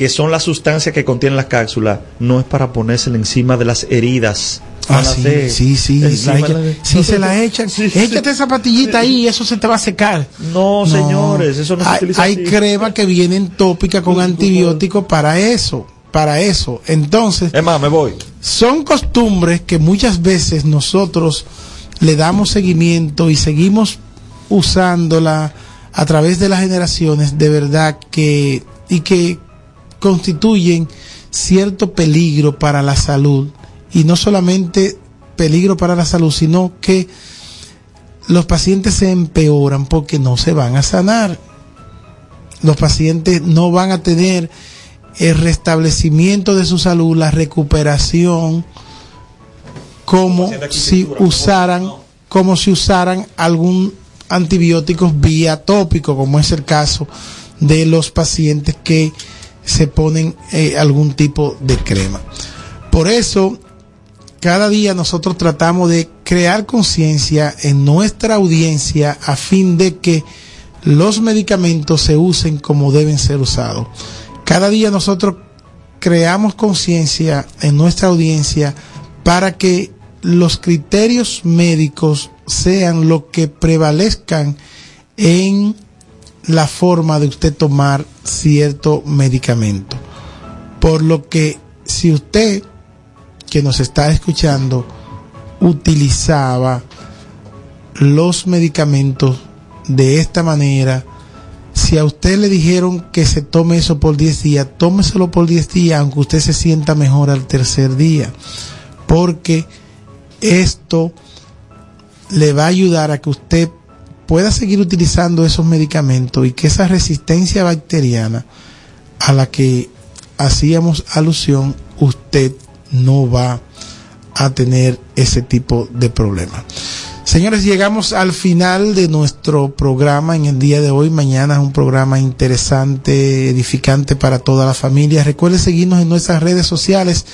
que son las sustancias que contienen las cápsulas. No es para ponérsela encima de las heridas. Ah, sí, sí, sí. la echa- de- si se la echan, Sí, sí. échate esa patillita ahí y eso se te va a secar. No, señores, eso no se hay, utiliza Hay así. crema que vienen tópica con antibióticos para eso, para eso. Entonces, Es más, me voy. son costumbres que muchas veces nosotros le damos seguimiento y seguimos usándola a través de las generaciones de verdad que y que constituyen cierto peligro para la salud. Y no solamente peligro para la salud sino que los pacientes se empeoran porque no se van a sanar. Los pacientes no van a tener el restablecimiento de su salud, la recuperación, como si usaran, como si usaran algún antibiótico vía tópico, como es el caso de los pacientes que se ponen eh, algún tipo de crema. Por eso, cada día nosotros tratamos de crear conciencia en nuestra audiencia a fin de que los medicamentos se usen como deben ser usados. Cada día nosotros creamos conciencia en nuestra audiencia para que los criterios médicos sean lo que prevalezcan en la forma de usted tomar cierto medicamento. Por lo que si usted que nos está escuchando utilizaba los medicamentos de esta manera, si a usted le dijeron que se tome eso por 10 días, tómeselo por 10 días, aunque usted se sienta mejor al tercer día, porque esto le va a ayudar a que usted pueda seguir utilizando esos medicamentos y que esa resistencia bacteriana a la que hacíamos alusión, usted no va a tener ese tipo de problema. Señores, llegamos al final de nuestro programa en el día de hoy. Mañana es un programa interesante, edificante para toda la familia. Recuerde seguirnos en nuestras redes sociales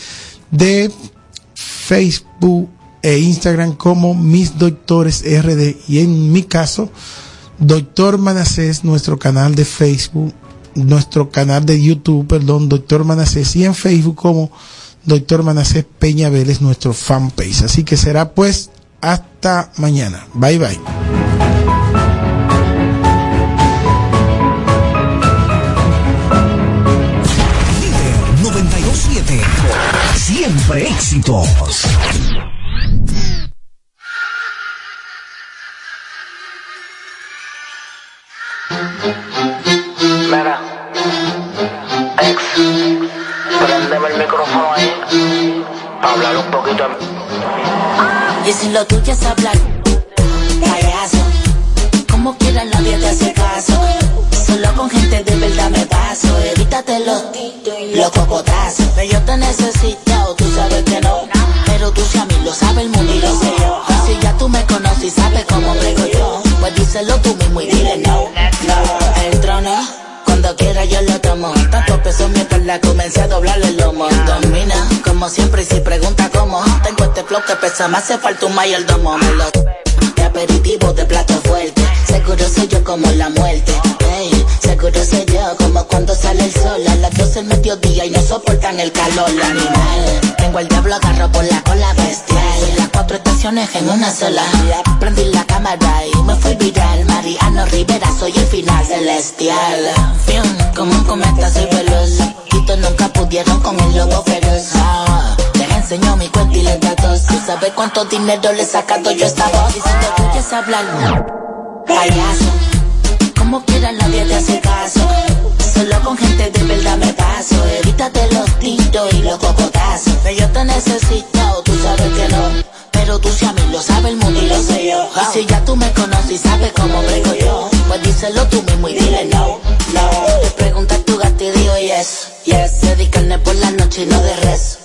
de Facebook e Instagram como Mis Doctores RD y en mi caso, Doctor Manacés, nuestro canal de Facebook, nuestro canal de YouTube, perdón, Doctor Manacés y en Facebook como Doctor Manacés Peña Vélez, nuestro fanpage. Así que será pues hasta mañana. Bye bye. Líder 927. Siempre éxitos. Y si lo tuyo es hablar, payaso. Como quiera nadie te hace caso. Solo con gente de verdad me paso. Evítate los los cocotazos. Que yo te necesito, tú sabes que no. Pero tú si a mí lo sabe el mundo y lo sé yo. Si ya tú me conoces y sabes cómo brego yo, pues díselo tú mismo y dile no. no. El trono, cuando quiera yo lo tomo. Tanto peso mi espalda, comencé a doblarle el lomo. Como siempre, y si pregunta cómo. Tengo este flow que pesa, me hace falta un mayordomo. Me lo de aperitivo, de plato fuerte. Seguro soy yo como la muerte. Ey, seguro soy yo como cuando sale el sol a las 12 del mediodía y no soportan el calor. Animal, tengo el diablo agarro por la cola bestial. Las cuatro estaciones en una sola. Prendí la cámara y me fui viral. Mariano Rivera, soy el final celestial. Fium, como un cometa soy veloz. Quito nunca pudieron con el lobo feroz. Ah, les enseño mi cuenta y les datos. ¿Y sabe cuánto dinero le he sacado yo esta voz? Y si te oyes hablar, payaso. Como quiera nadie te hace caso. Solo con gente de verdad me paso. Evítate los tintos y los cocotazos. Que yo te necesito, tú sabes que no. Pero tú si a mí lo sabe el mundo y lo sé yo. Y si ya tú me conoces y sabes cómo brego yo, pues díselo tú mismo y dile no, no. Te preguntas tu gato y digo yes, yes. Dedicarme por la noche y no de res,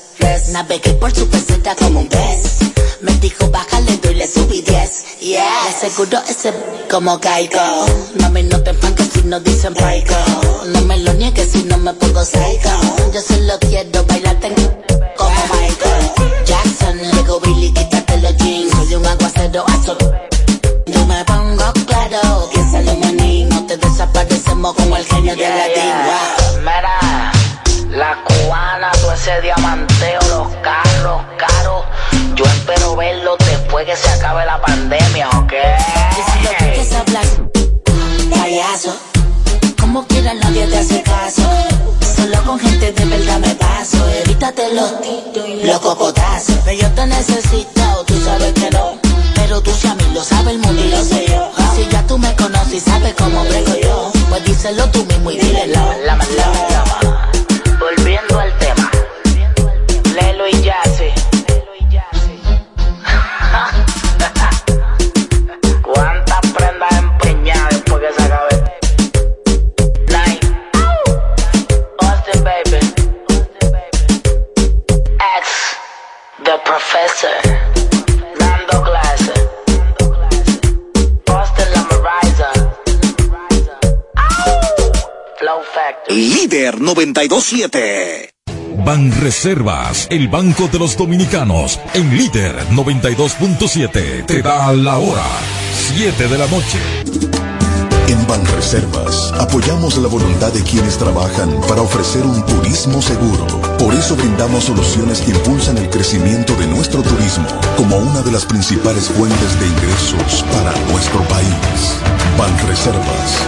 Navegué por su peseta como un pez. Me dijo bájale y le subí 10, yeah. Le aseguro ese como caigo. Mami no te enfanques si no dicen paico. No me lo niegues si no me pongo psycho. Yo solo quiero bailarte como Michael Jackson. Digo Billy, quítate los jeans. Soy un aguacero azul. Yo me pongo claro. Piénsalo, manín. No te desaparecemos como el genio de la Wow. Mira, la cubana, todo ese diamanteo, acabe la pandemia. Y lo que quieres hablar, payaso. Como quiera nadie te hace caso. Solo con gente de verdad me paso. Evítate los los cocotazos. Yo te necesito, tú sabes que no. Pero tú si a mí lo sabe el mundo y lo sé yo. Y si ya tú me conoces y sabes cómo brego yo, pues díselo tú mismo y dile no. Lama, lama, Líder 927. Ban Reservas, el banco de los dominicanos, en líder 92.7, te da la hora, 7 de la noche. En Banreservas apoyamos la voluntad de quienes trabajan para ofrecer un turismo seguro. Por eso brindamos soluciones que impulsan el crecimiento de nuestro turismo como una de las principales fuentes de ingresos para nuestro país. Banreservas,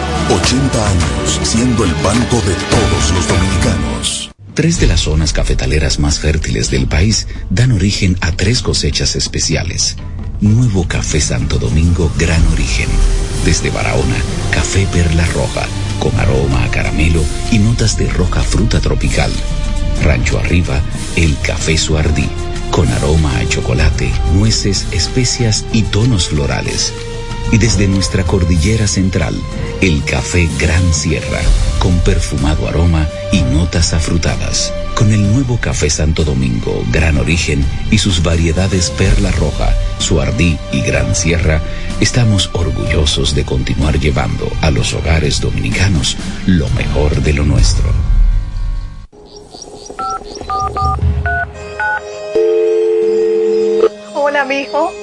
80 años siendo el banco de todos los dominicanos. Tres de las zonas cafetaleras más fértiles del país dan origen a tres cosechas especiales. Nuevo Café Santo Domingo Gran Origen. Desde Barahona, café perla roja, con aroma a caramelo y notas de roja fruta tropical. Rancho Arriba, el café Suardí, con aroma a chocolate, nueces, especias y tonos florales. Y desde nuestra cordillera central, el café Gran Sierra, con perfumado aroma y notas afrutadas. Con el nuevo café Santo Domingo, Gran Origen y sus variedades Perla Roja, Suardí y Gran Sierra, estamos orgullosos de continuar llevando a los hogares dominicanos lo mejor de lo nuestro. Hola, mijo.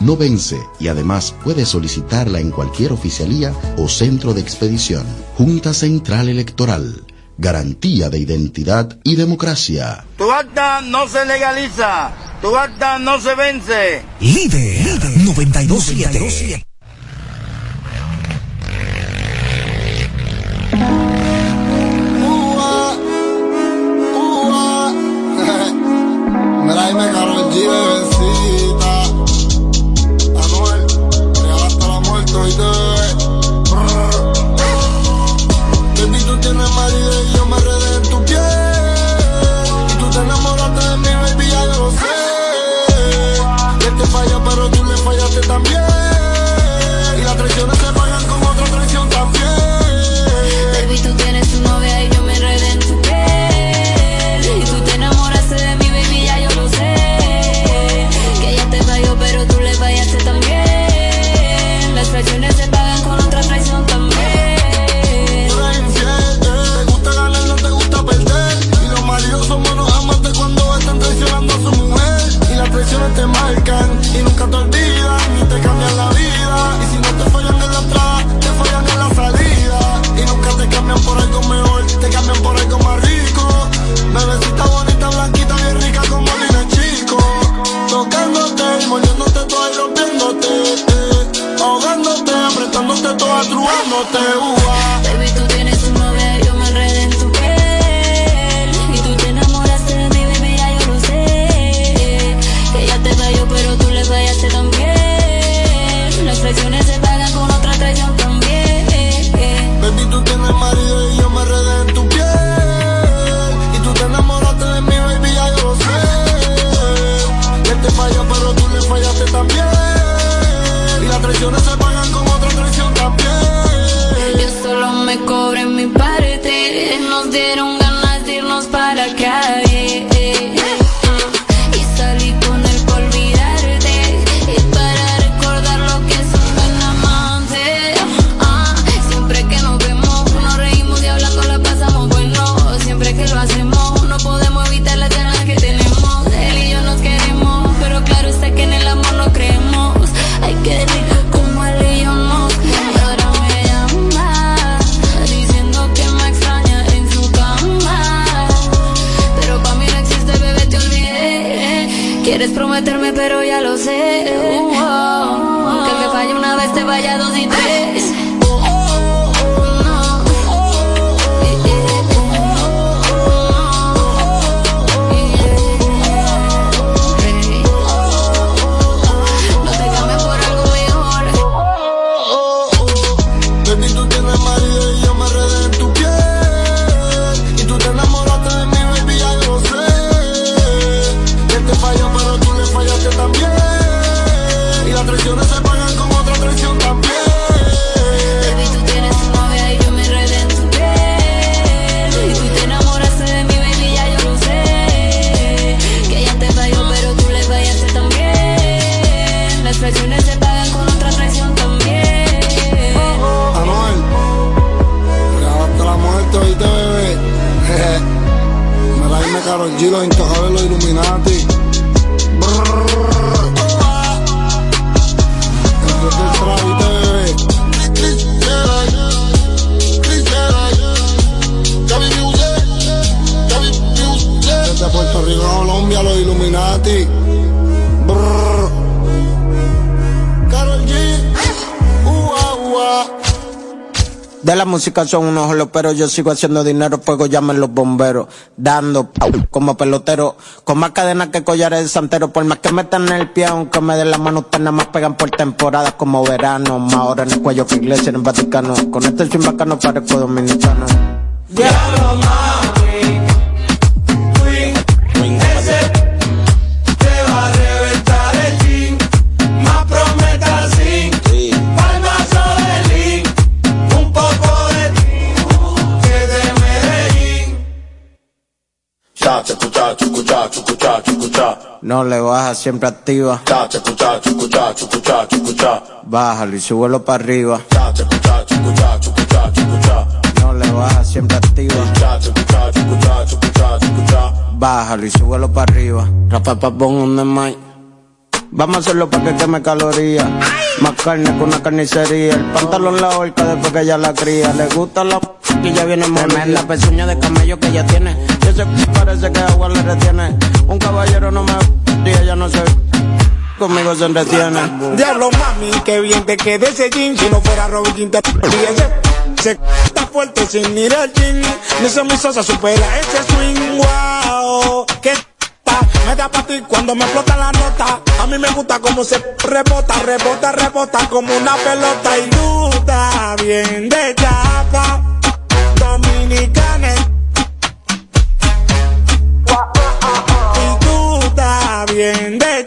no vence y además puede solicitarla en cualquier oficialía o centro de expedición. Junta Central Electoral. Garantía de identidad y democracia. Tu acta no se legaliza. Tu acta no se vence. Líder, Líder 927. 92 Me soy de. Ah. Baby, tú tienes marido te marcan y nunca te olvidan y te cambian la vida. Y si no te fallan en la entrada, te fallan en la salida. Y nunca te cambian por algo mejor, te cambian por algo más rico. Bebecita bonita, blanquita, bien rica como Lina Chico. Tocándote, mordiéndote toda y rompiéndote. Eh, ahogándote, apretándote toda, truándote. Uh, De la música son unos jolos, pero yo sigo haciendo dinero, fuego llaman los bomberos, dando como pelotero, con más cadenas que collares de santero, por más que metan el pie, aunque me den la mano, ustedes nada más pegan por temporadas como verano, más ahora en el cuello que iglesia en el Vaticano, con este swing bacano parezco dominicano. Cha, chucucha, chucucha, chucucha, chucucha. No le baja, siempre activa. Cha, chucucha, chucucha, chucucha, chucucha. Bájalo y súbelo para arriba. Cha, chucucha, chucucha, chucucha, chucucha. No le baja, siempre activa. Cha, chucucha, chucucha, chucucha, chucucha. Bájalo y súbelo para arriba. Rafa Papón, on the mic. Vamos a hacerlo para que queme calorías. Más carne que una carnicería. El pantalón la horca después que ella la cría. Le gusta la que ya viene Tremenda pezuña de camello que ella tiene. Y ese parece que agua le retiene. Un caballero no me y ella no se conmigo se entretiene. Diablo mami, qué bien te queda ese jean. Si no fuera Robin King te se está fuerte sin mirar el jean. Sé mi sosa supera ese swing. Wow, que me da pa' ti cuando me explota la nota. A mí me gusta cómo se rebota, rebota, rebota como una pelota. Y estás bien de chapa, dominicana. Y tú estás bien de